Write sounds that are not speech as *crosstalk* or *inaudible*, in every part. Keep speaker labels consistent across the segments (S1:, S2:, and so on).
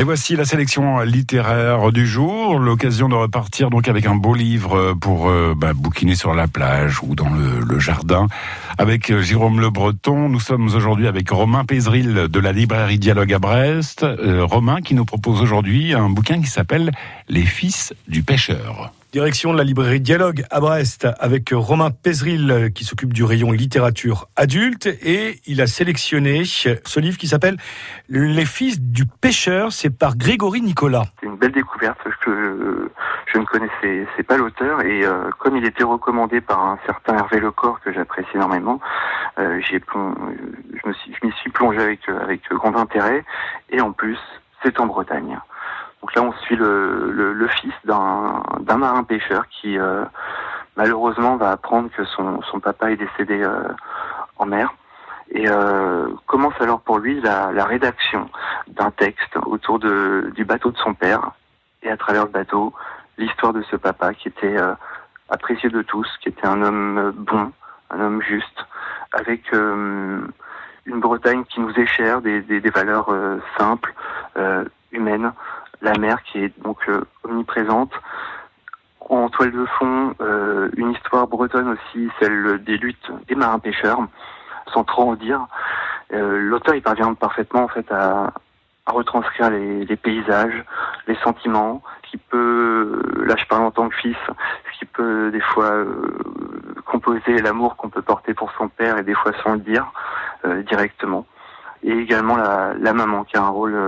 S1: Et voici la sélection littéraire du jour, l'occasion de repartir donc avec un beau livre pour euh, bah, bouquiner sur la plage ou dans le, jardin. Avec euh, Jérôme Le Breton, nous sommes aujourd'hui avec Romain Pézril de la librairie Dialogue à Brest. Euh, Romain qui nous propose aujourd'hui un bouquin qui s'appelle Les fils du pêcheur.
S2: Direction de la librairie Dialogue à Brest avec Romain Pézril qui s'occupe du rayon littérature adulte. Et il a sélectionné ce livre qui s'appelle Les fils du pêcheur, c'est par Grégory Nicolas.
S3: C'est une belle découverte. Que je ne connaissais pas l'auteur. Et euh, comme il était recommandé par un certain Hervé Lecor que j'apprécie énormément, euh, je m'y suis plongé avec grand intérêt. Et en plus c'est en Bretagne. Donc là, on suit le, le, fils d'un marin pêcheur qui euh, malheureusement va apprendre que son, son papa est décédé euh, en mer. Et euh, commence alors pour lui la, la rédaction d'un texte autour de, du bateau de son père. Et à travers le bateau l'histoire de ce papa qui était apprécié de tous, qui était un homme bon, un homme juste, avec une Bretagne qui nous est chère, des, des, des valeurs simples, humaines, la mer qui est donc euh, omniprésente. En toile de fond, euh, une histoire bretonne aussi, celle des luttes des marins-pêcheurs, sans trop en dire. Euh, l'auteur il parvient parfaitement en fait à, retranscrire les, paysages, les sentiments, qui peut, là je parle en tant que fils, ce qui peut des fois composer l'amour qu'on peut porter pour son père et des fois sans le dire directement. Et également la, la, maman qui a un rôle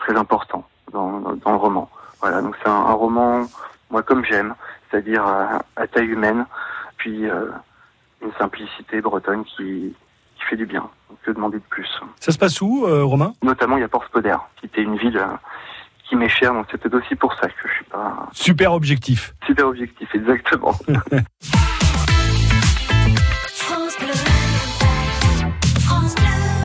S3: très important dans, dans le roman. Voilà, donc c'est un, roman, moi comme j'aime, c'est-à-dire à, taille humaine, puis euh, une simplicité bretonne qui, qui fait du bien. Que demander de plus?
S2: Ça se passe où, euh, Romain?
S3: Notamment, il y a Port-Spoder, qui était une ville euh, qui m'est chère, donc c'était aussi pour ça que je suis pas...
S2: Super objectif.
S3: Super objectif, exactement. *laughs*